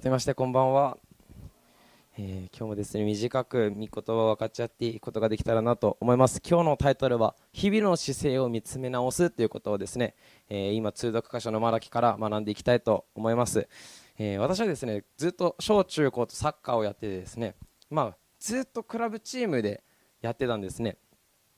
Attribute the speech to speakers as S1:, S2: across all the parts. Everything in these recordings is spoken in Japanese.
S1: 改めましてこんばんは、えー今日もですね短く御言葉を分かち合っていくことができたらなと思います。今日のタイトルは日々の姿勢を見つめ直すということをですね、えー今通読箇所のマラキから学んでいきたいと思います、えー私はですねずっと小中高とサッカーをやっててですねまあずっとクラブチームでやってたんですね。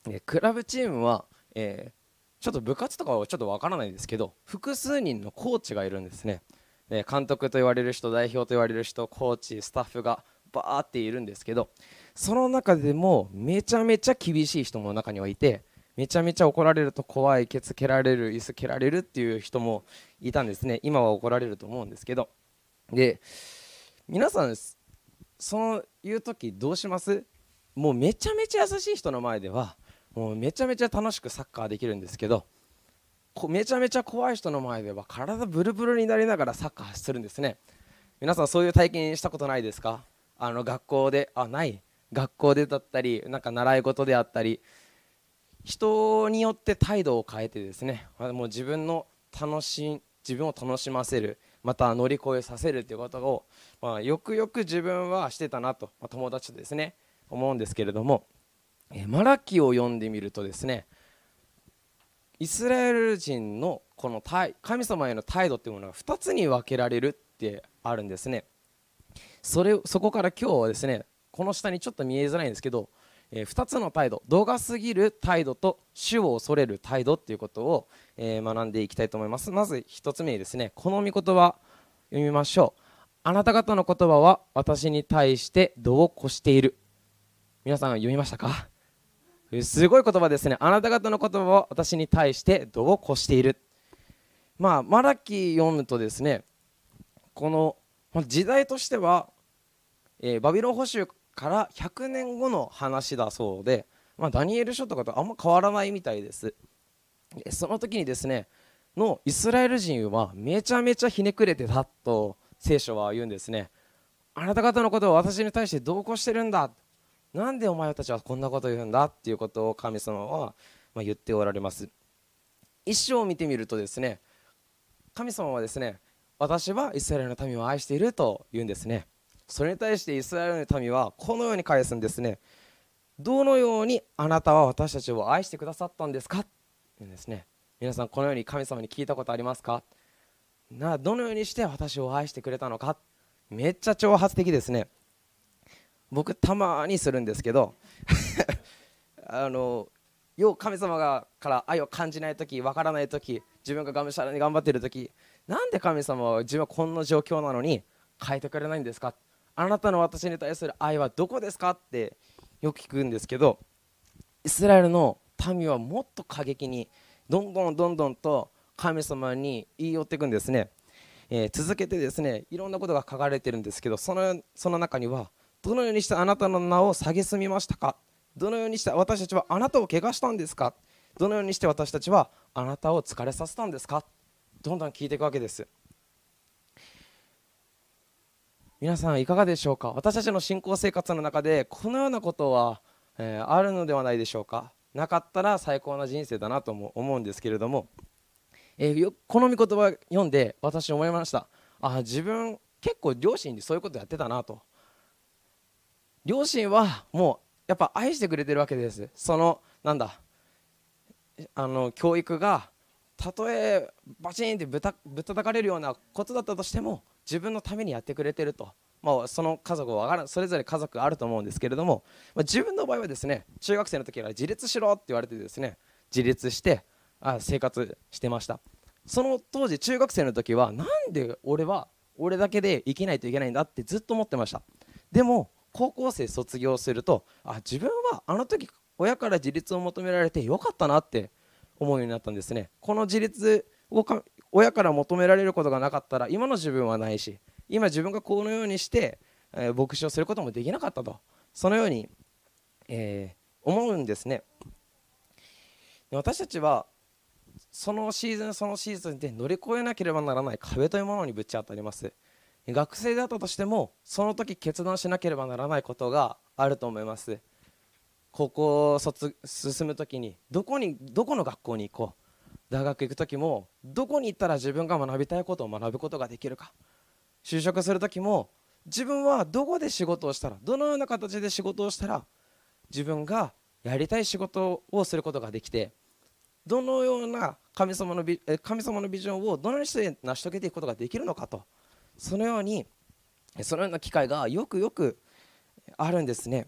S1: えークラブチームは、えちょっと部活とかはちょっとわからないんですけど複数人のコーチがいるんですね。で監督と言われる人代表と言われる人コーチスタッフがバーっているんですけどその中でもめちゃめちゃ厳しい人も中にはいてめちゃめちゃ怒られると怖いケツ蹴られる椅子蹴られるっていう人もいたんですね。今は怒られると思うんですけど。で皆さんそういう時どうします？もうめちゃめちゃ優しい人の前ではもうめちゃめちゃ楽しくサッカーできるんですけどめちゃめちゃ怖い人の前では体ブルブルになりながらサッカーするんですね。皆さんそういう体験したことないですか？あの学校であない。学校でだったりなんか習い事であったり人によって態度を変えてですねもう自分の楽し自分を楽しませるまた乗り越えさせるということを、まあ、よくよく自分はしてたなと、まあ、友達とですね思うんですけれどもマラキを読んでみるとですねイスラエル人のこの神様への態度っていうものが2つに分けられるってあるんですね。それそこから今日はですねこの下にちょっと見えづらいんですけど、え2つの態度度が過ぎる態度と主を恐れる態度っていうことを、えー学んでいきたいと思います。まず1つ目にですねこの御言葉読みましょう。あなた方の言葉は私に対して度を越している。皆さん読みましたか？すごい言葉ですね。あなた方の言葉は私に対して度を越している？まあマラキ読むとですねこの時代としては、えーバビロン捕囚から100年後の話だそうで、まあ、ダニエル書とかとあんま変わらないみたいです。その時にですねのイスラエル人はめちゃめちゃひねくれてたと聖書は言うんですね。あなた方のことを私に対してどうこうしてるんだ？なんでお前たちはこんなことを言うんだっていうことを神様はま言っておられます。一章を見てみるとですね神様はですね私はイスラエルの民を愛していると言うんですね。それに対してイスラエルの民はこのように返すんですね。どのようにあなたは私たちを愛してくださったんですか？って言うんですね。皆さんこのように神様に聞いたことありますか？などのようにして私を愛してくれたのか？めっちゃ挑発的ですね。僕たまにするんですけど あのよう神様がから愛を感じない時わからない時自分ががむしゃらに頑張っている時なんで神様は自分はこんな状況なのに変えてくれないんですか？あなたの私に対する愛はどこですか？ってよく聞くんですけどイスラエルの民はもっと過激にどんどんどんどんと神様に言い寄っていくんですね、えー続けてですねいろんなことが書かれてるんですけどそのその中にはどのようにしてあなたの名を蔑みましたか？どのようにして私たちはあなたを怪我したんですか？どのようにして私たちはあなたを疲れさせたんですか？どんどん聞いていくわけです。皆さんいかがでしょうか？私たちの信仰生活の中でこのようなことは、えーあるのではないでしょうか？なかったら最高な人生だなとも思うんですけれども、えーこの御言葉を読んで私思いました。あ自分結構両親にそういうことやってたなと。両親はもうやっぱ愛してくれてるわけです。そのなんだあの教育がたとえバチンってぶたぶたたかれるようなことだったとしても自分のためにやってくれてると、まあ、その家族はそれぞれ家族あると思うんですけれども、まあ、自分の場合はですね中学生の時から自立しろって言われてですね自立してあ生活してました。その当時中学生の時はなんで俺は俺だけで生きないといけないんだってずっと思ってました。でも高校生卒業するとあ自分はあの時親から自立を求められてよかったなって思うようになったんですね。この自立をか親から求められることがなかったら今の自分はないし今自分がこのようにして、えー牧師をすることもできなかったと。そのように、えー思うんですね。で私たちはそのシーズンそのシーズンで乗り越えなければならない壁というものにぶち当たります。学生であったとしてもその時決断しなければならないことがあると思います。高校を卒進む時にどこにどこの学校に行こう。大学行く時もどこに行ったら自分が学びたいことを学ぶことができるか。就職する時も自分はどこで仕事をしたらどのような形で仕事をしたら自分がやりたい仕事をすることができてどのような神様の神様のビジョンをどのようにして成し遂げていくことができるのかと。そのようにそのような機会がよくよくあるんですね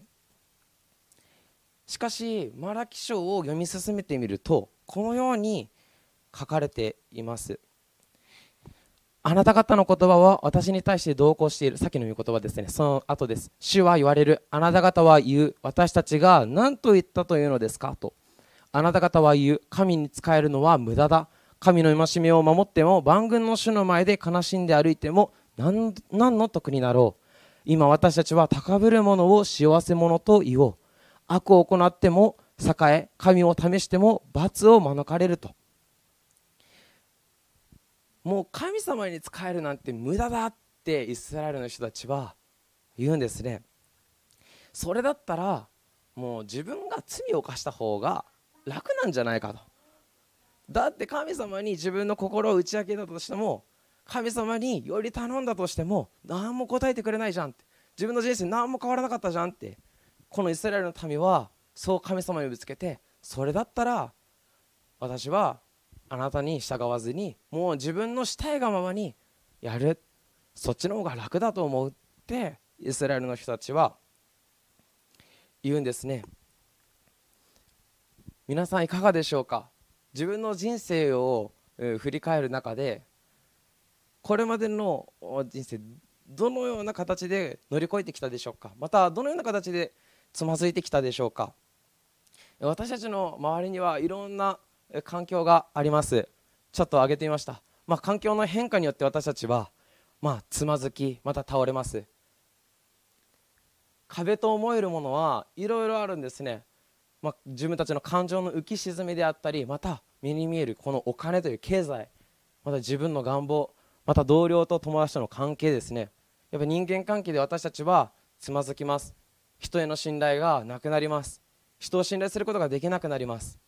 S1: しかしマラキ書を読み進めてみるとこのように書かれていますあなた方の言葉は私に対して同行している。さっきの言葉ですね。その後です。主は言われる。あなた方は言う。私たちが何と言ったというのですかと。あなた方は言う。神に仕えるのは無駄だ。神の戒めを守っても、万軍の主の前で悲しんで歩いても何、の得になろう。今私たちは高ぶる者を幸せ者と言おう。悪を行っても栄え、神を試しても罰を免れると。もう神様に仕えるなんて無駄だってイスラエルの人たちは言うんですねそれだったらもう自分が罪を犯した方が楽なんじゃないかとだって神様に自分の心を打ち明けたとしても神様により頼んだとしても何も答えてくれないじゃんって。自分の人生何も変わらなかったじゃんって。このイスラエルの民はそう神様にぶつけてそれだったら私はあなたに従わずにもう自分のしたいがままにやる。そっちの方が楽だと思うってイスラエルの人たちは言うんですね。皆さんいかがでしょうか？自分の人生を振り返る中でこれまでの人生どのような形で乗り越えてきたでしょうか？またどのような形でつまずいてきたでしょうか？私たちの周りにはいろんな環境があります。ちょっと上げてみました、まあ、環境の変化によって私たちは、まあ、つまずきまた倒れます。壁と思えるものはいろいろあるんですね、まあ、自分たちの感情の浮き沈みであったりまた目に見えるこのお金という経済また自分の願望また同僚と友達との関係ですね。やっぱ人間関係で私たちはつまずきます。人への信頼がなくなります。人を信頼することができなくなります。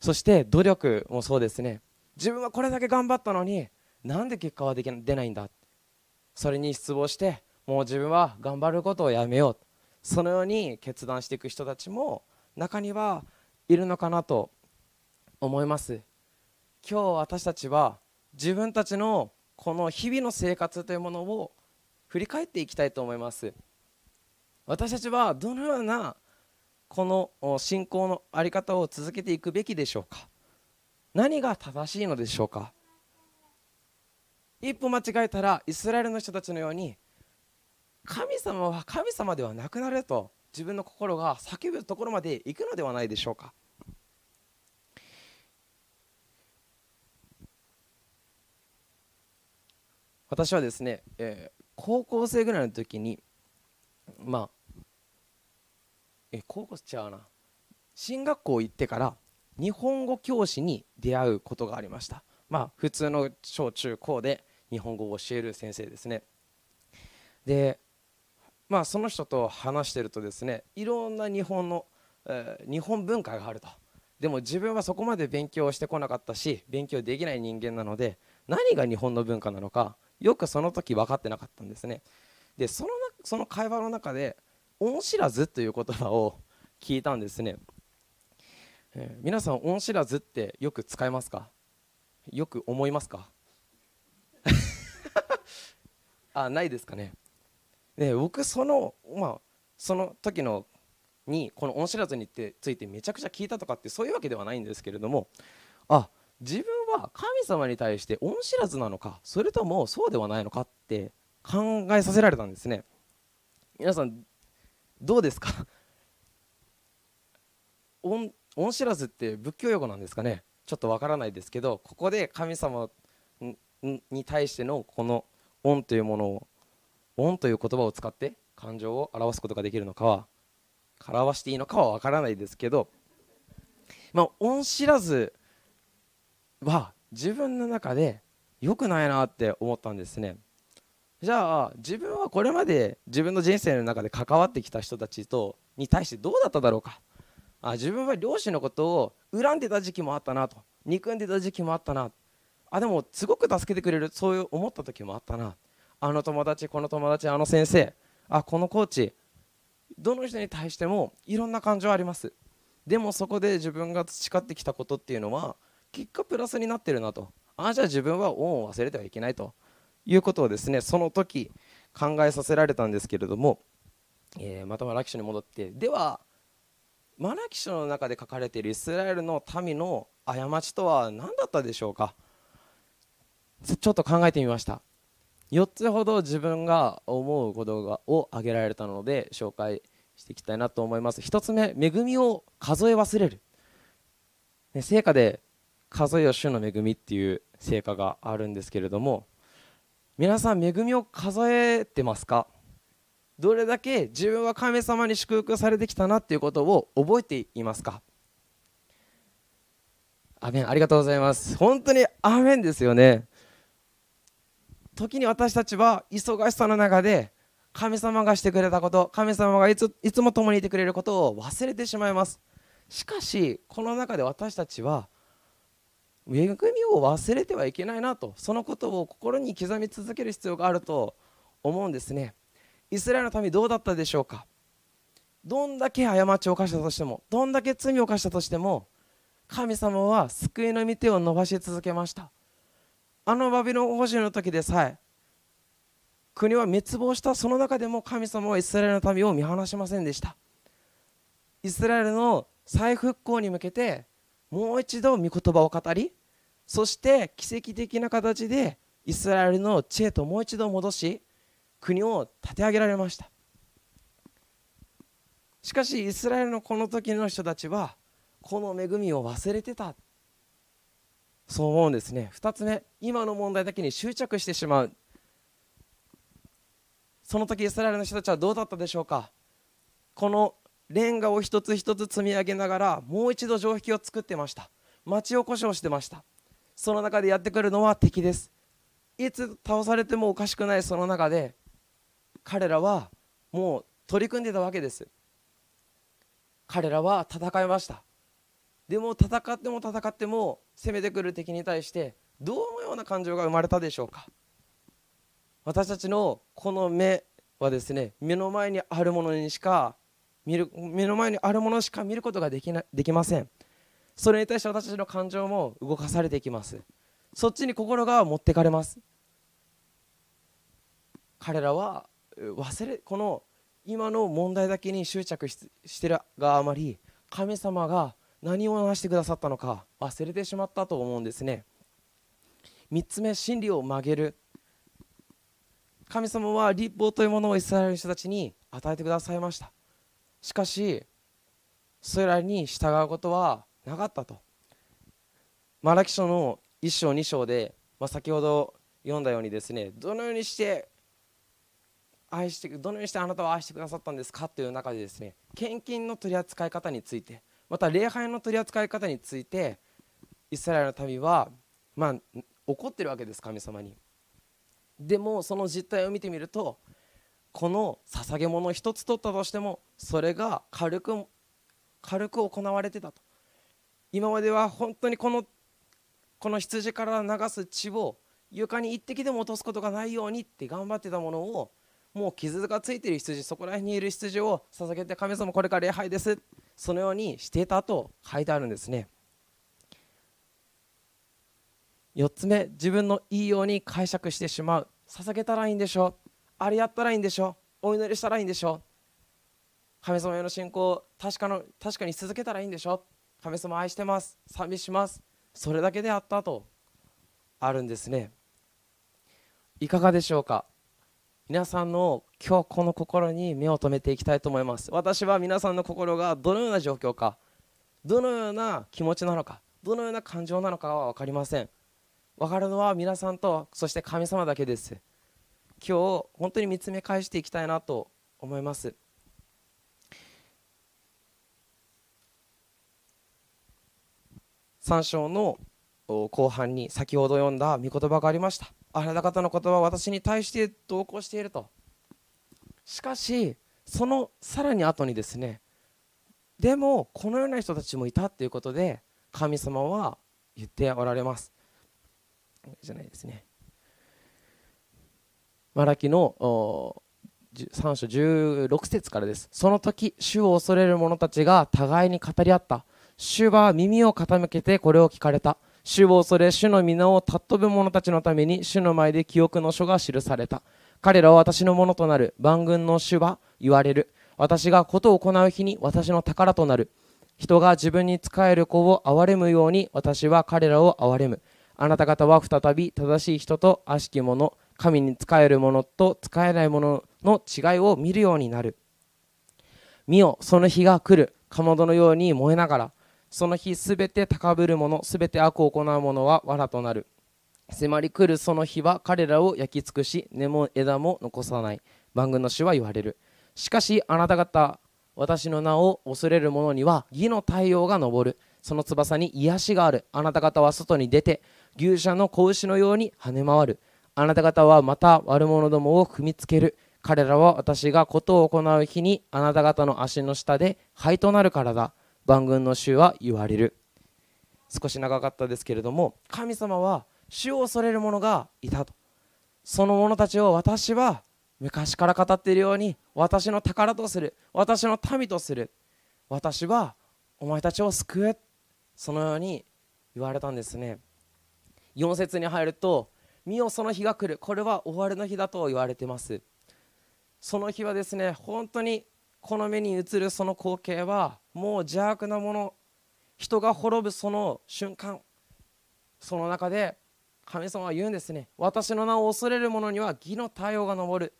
S1: そして努力もそうですね。自分はこれだけ頑張ったのになんで結果はでき出ないんだそれに失望してもう自分は頑張ることをやめよう。そのように決断していく人たちも中にはいるのかなと思います。今日私たちは自分たちのこの日々の生活というものを振り返っていきたいと思います。私たちはどのようなこの信仰の在り方を続けていくべきでしょうか。何が正しいのでしょうか。一歩間違えたらイスラエルの人たちのように神様は神様ではなくなると自分の心が叫ぶところまで行くのではないでしょうか。私はですね、えー、高校生ぐらいの時にまあえ高校違うな。進学校行ってから日本語教師に出会うことがありました。まあ普通の小中高で日本語を教える先生ですね。でまあその人と話してるとですねいろんな日本の、えー、日本文化があると。でも自分はそこまで勉強してこなかったし勉強できない人間なので何が日本の文化なのかよくその時分かってなかったんですね。でそのその会話の中で恩知らずという言葉を聞いたんですね、えー、皆さん恩知らずってよく使いますか？よく思いますか？あないですかね。で僕そのまあその時のにこの恩知らずについてめちゃくちゃ聞いたとかってそういうわけではないんですけれどもあ自分は神様に対して恩知らずなのかそれともそうではないのかって考えさせられたんですね。皆さんどうですか？恩知らずって仏教用語なんですかね？ちょっとわからないですけどここで神様に対してのこの恩というものを恩という言葉を使って感情を表すことができるのかは表していいのかはわからないですけどまあ恩知らずは自分の中で良くないなって思ったんですね。じゃあ自分はこれまで自分の人生の中で関わってきた人たちとに対してどうだっただろうか。あ自分は両親のことを恨んでた時期もあったなと。憎んでた時期もあったな。あでもすごく助けてくれるそういう思った時もあったな。あの友達この友達あの先生。あこのコーチ。どの人に対してもいろんな感情あります。でもそこで自分が培ってきたことっていうのは結果プラスになってるなと。ああじゃあ自分は恩を忘れてはいけないと。いうことをですねその時考えさせられたんですけれども、えー、またマラキ書に戻って。ではマラキ書の中で書かれているイスラエルの民の過ちとは何だったでしょうか。ちょっと考えてみました。4つほど自分が思うことがを挙げられたので紹介していきたいなと思います。1つ目恵みを数え忘れる、ね、聖歌で数えよ主の恵みっていう聖歌があるんですけれども皆さん恵みを数えてますか？どれだけ自分は神様に祝福されてきたなっていうことを覚えていますか？アメン。ありがとうございます。本当にアメンですよね。時に私たちは忙しさの中で神様がしてくれたこと神様がいついつも共にいてくれることを忘れてしまいます。しかしこの中で私たちは恵みを忘れてはいけないなとそのことを心に刻み続ける必要があると思うんですね。イスラエルの民どうだったでしょうか？どんだけ過ちを犯したとしてもどんだけ罪を犯したとしても神様は救いの御手を伸ばし続けました。あのバビロン保守の時でさえ国は滅亡した。その中でも神様はイスラエルの民を見放しませんでした。イスラエルの再復興に向けてもう一度御言葉を語りそして奇跡的な形でイスラエルの知恵ともう一度戻し国を立て上げられました。しかしイスラエルのこの時の人たちはこの恵みを忘れてた。そう思うんですね。2つ目今の問題だけに執着してしまう。その時イスラエルの人たちはどうだったでしょうか。このレンガを一つ一つ積み上げながらもう一度城壁を作ってました。町おこしをしてました。その中でやってくるのは敵です。いつ倒されてもおかしくないその中で彼らはもう取り組んでたわけです。彼らは戦いました。でも戦っても戦っても攻めてくる敵に対してどのような感情が生まれたでしょうか。私たちのこの目はですね目の前にあるものにしか見る目の前にあるものしか見ることができなできません。それに対して私たちの感情も動かされていきます。そっちに心が持ってかれます。彼らは忘れこの今の問題だけに執着してるがあまり神様が何を話してくださったのか忘れてしまったと思うんですね。3つ目真理を曲げる。神様は立法というものをイスラエルの人たちに与えてくださいました。しかしそれらに従うことはなかったと。マラキ書の1章2章で、まあ、先ほど読んだようにですねどのようにして愛してどのようにしてあなたを愛してくださったんですかという中でですね献金の取り扱い方についてまた礼拝の取り扱い方についてイスラエルの民は、まあ、怒ってるわけです神様に。でもその実態を見てみるとこの捧げ物を一つ取ったとしてもそれが軽く軽く行われてたと。今までは本当にこのこの羊から流す血を床に一滴でも落とすことがないようにって頑張ってたものをもう傷がついている羊そこら辺にいる羊を捧げて神様これから礼拝です。そのようにしていたと書いてあるんですね。4つ目自分のいいように解釈してしまう。捧げたらいいんでしょう。あれやったらいいんでしょう。お祈りしたらいいんでしょう。神様への信仰確かの確かに続けたらいいんでしょう。神様愛してます。賛美します。それだけであったと。あるんですね。いかがでしょうか？皆さんの今日この心に目を留めていきたいと思います。私は皆さんの心がどのような状況か。どのような気持ちなのか。どのような感情なのかは分かりません。分かるのは皆さんとそして神様だけです。今日本当に見つめ返していきたいなと思います。3章の後半に先ほど読んだ御言葉がありました。あなた方の言葉は私に対して同行していると。しかしそのさらに後にですねでもこのような人たちもいたということで神様は言っておられます。じゃないですね。マラキの3章16節からです。その時主を恐れる者たちが互いに語り合った。主は耳を傾けてこれを聞かれた。主を恐れ主の皆を尊ぶ者たちのために主の前で記憶の書が記された。彼らは私のものとなる。万軍の主は言われる。私がことを行う日に私の宝となる。人が自分に仕える子を憐れむように私は彼らを憐れむ。あなた方は再び正しい人と悪しき者神に仕える者と仕えない者の違いを見るようになる。見よその日が来る。かまどのように燃えながら。その日すべて高ぶる者すべて悪を行う者は藁となる。迫り来るその日は彼らを焼き尽くし根も枝も残さない。万軍の主は言われる。しかしあなた方私の名を恐れる者には義の太陽が昇る。その翼に癒しがある。あなた方は外に出て牛舎の子牛のように跳ね回る。あなた方はまた悪者どもを踏みつける。彼らは私が事を行う日にあなた方の足の下で灰となるからだ。万軍の主は言われる。少し長かったですけれども神様は主を恐れる者がいたと。その者たちを私は昔から語っているように私の宝とする私の民とする。私はお前たちを救うそのように言われたんですね。4節に入ると「見よその日が来る。これは終わりの日だ」と言われてます。その日はですね本当にこの目に映るその光景はもう邪悪なもの人が滅ぶその瞬間その中で神様は言うんですね。私の名を恐れる者には義の太陽が昇る。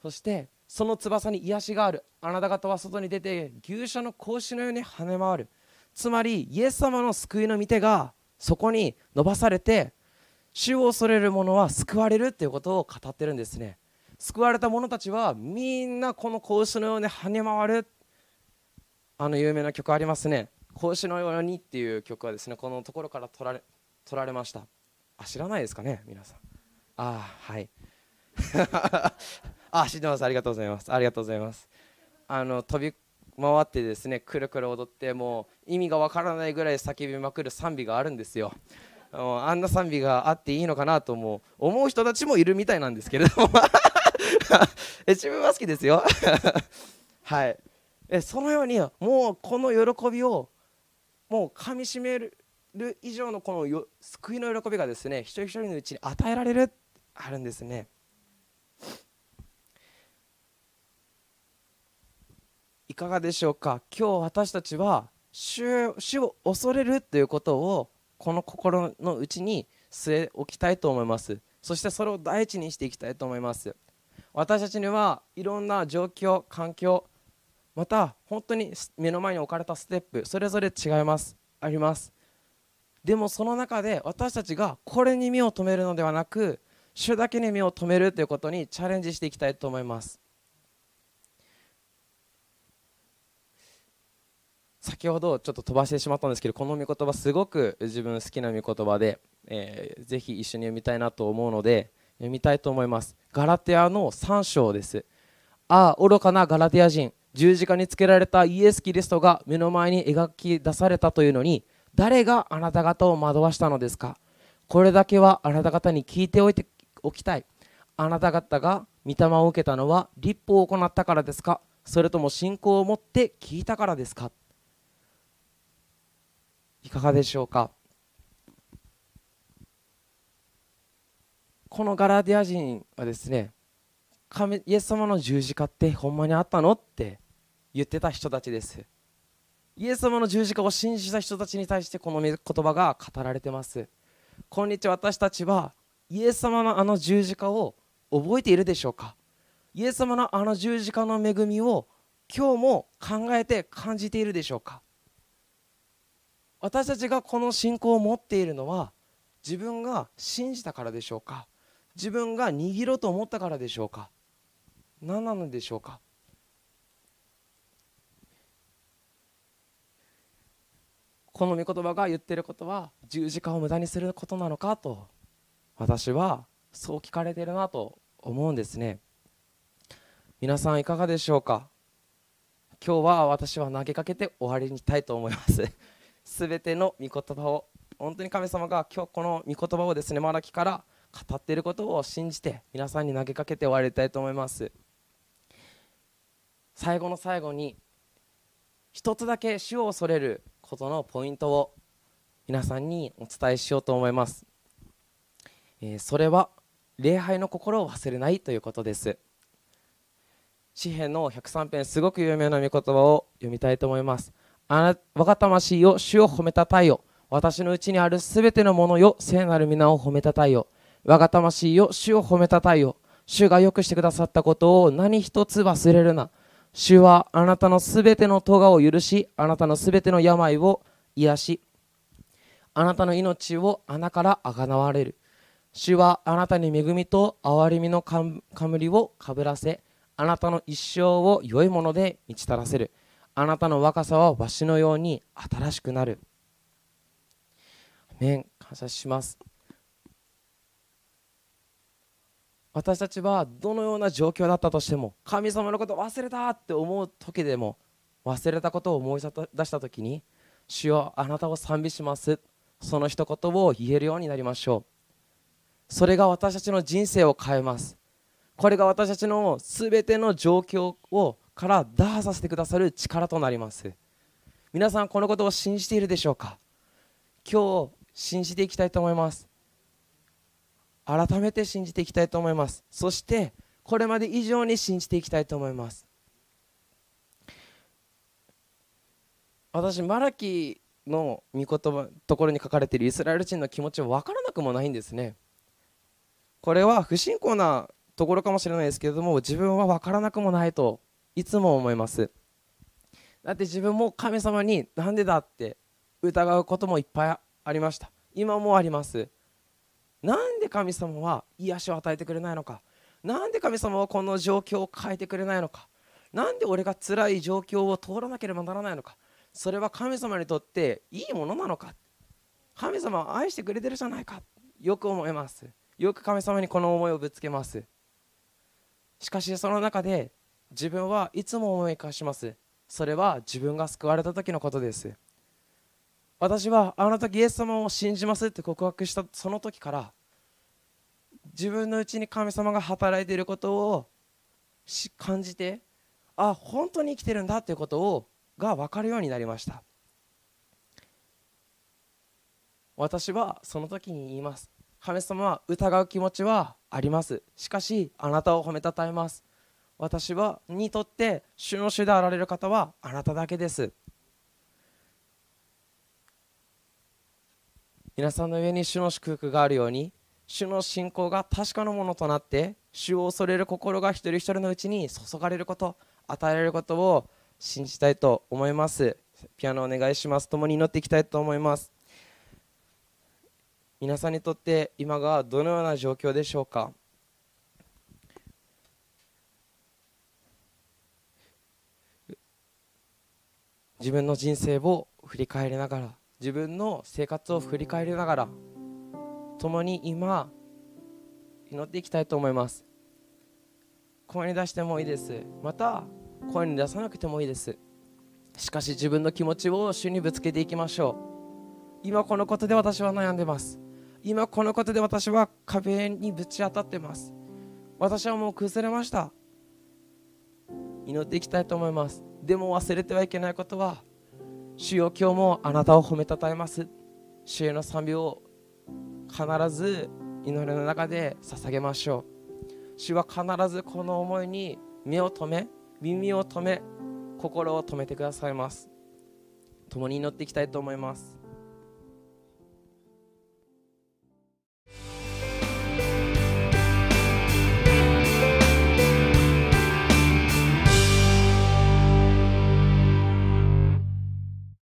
S1: そしてその翼に癒しがある。あなた方は外に出て牛舎の格子のように跳ね回る。つまりイエス様の救いの御手がそこに伸ばされて主を恐れる者は救われるということを語ってるんですね。救われた者たちはみんなこの格子のように跳ね回る。あの有名な曲ありますね。格子のようにっていう曲はですねこのところから取られ取られました。あ知らないですかね皆さん。あはい。あ知ってます。ありがとうございます。ありがとうございます。あの飛び回ってですねくるくる踊ってもう意味がわからないぐらい叫びまくる賛美があるんですよ。あんな賛美があっていいのかなと思う思う人たちもいるみたいなんですけれども。自分は好きですよ。はい。えそのようにもうこの喜びをもうかみしめる以上のこのよ救いの喜びがですね一人一人のうちに与えられるあるんですね。いかがでしょうか？今日私たちは主主を恐れるということをこの心の内に据え置きたいと思います。そしてそれを第一にしていきたいと思います。私たちにはいろんな状況環境また本当に目の前に置かれたステップそれぞれ違いますあります。でもその中で私たちがこれに目を留めるのではなく主だけに目を留めるということにチャレンジしていきたいと思います。先ほどちょっと飛ばしてしまったんですけどこの御言葉すごく自分好きな御言葉で、えー、ぜひ一緒に読みたいなと思うので読みたいと思います。ガラテアの3章です。ああ愚かなガラテア人。十字架につけられたイエス・キリストが目の前に描き出されたというのに誰があなた方を惑わしたのですか？これだけはあなた方に聞いておいておきたい。あなた方が御霊を受けたのは立法を行ったからですか？それとも信仰を持って聞いたからですか？いかがでしょうか？このガラディア人はですね神イエス様の十字架ってほんまにあったのって言ってた人たちです。イエス様の十字架を信じた人たちに対してこの言葉が語られてます。今日私たちはイエス様のあの十字架を覚えているでしょうか？イエス様のあの十字架の恵みを今日も考えて感じているでしょうか？私たちがこの信仰を持っているのは自分が信じたからでしょうか？自分が握ろうと思ったからでしょうか？何なのでしょうか？この御言葉が言ってることは十字架を無駄にすることなのかと私はそう聞かれているなと思うんですね。皆さんいかがでしょうか？今日は私は投げかけて終わりにしたいと思います。すべての御言葉を本当に神様が今日この御言葉をですねマラキから語っていることを信じて皆さんに投げかけて終わりたいと思います。最後の最後に一つだけ主を恐れることのポイントを皆さんにお伝えしようと思います、えー、それは礼拝の心を忘れないということです。詩篇の103編すごく有名な御言葉を読みたいと思います。あな我が魂よ主を褒めたたえよ。私のうちにあるすべてのものよ聖なる皆を褒めたたえよ。我が魂よ主を褒めたたえよ。主がよくしてくださったことを何一つ忘れるな。主はあなたのすべての咎を許しあなたのすべての病を癒しあなたの命を穴からあがなわれる。主はあなたに恵みと憐れみの冠をかぶらせあなたの一生を良いもので満ちたらせる。あなたの若さはわしのように新しくなる。面感謝します。私たちはどのような状況だったとしても神様のことを忘れたって思う時でも忘れたことを思い出した時に主よあなたを賛美します。その一言を言えるようになりましょう。それが私たちの人生を変えます。これが私たちの全ての状況をから打破させてくださる力となります。皆さんこのことを信じているでしょうか？今日信じていきたいと思います。改めて信じていきたいと思います。そしてこれまで以上に信じていきたいと思います。私マラキの御言葉ところに書かれているイスラエル人の気持ちは分からなくもないんですね。これは不信仰なところかもしれないですけれども自分は分からなくもないといつも思います。だって自分も神様になんでだって疑うこともいっぱいありました。今もあります。なんで神様は癒しを与えてくれないのか。なんで神様はこの状況を変えてくれないのか。なんで俺が辛い状況を通らなければならないのか。それは神様にとっていいものなのか。神様は愛してくれてるじゃないか。よく思います。よく神様にこの思いをぶつけます。しかしその中で自分はいつも思い返します。それは自分が救われた時のことです。私はあの時イエス様を信じますって告白したその時から自分のうちに神様が働いていることを感じてあ本当に生きてるんだっていうことをが分かるようになりました。私はその時に言います。神様は疑う気持ちはあります。しかしあなたを褒めたたえます。私はにとって主の主であられる方はあなただけです。皆さんの上に主の祝福があるように主の信仰が確かなものとなって主を恐れる心が一人一人のうちに注がれること与えられることを信じたいと思います。ピアノお願いします。共に祈っていきたいと思います。皆さんにとって今がどのような状況でしょうか？自分の人生を振り返りながら自分の生活を振り返りながら共に今祈っていきたいと思います。声に出してもいいです。また声に出さなくてもいいです。しかし自分の気持ちを主にぶつけていきましょう。今このことで私は悩んでます。今このことで私は壁にぶち当たってます。私はもう崩れました。祈っていきたいと思います。でも忘れてはいけないことは主よ今日もあなたを褒めたたえます。主への賛美を必ず祈りの中で捧げましょう。主は必ずこの思いに目を留め耳を留め心を止めてくださいます。共に祈っていきたいと思います。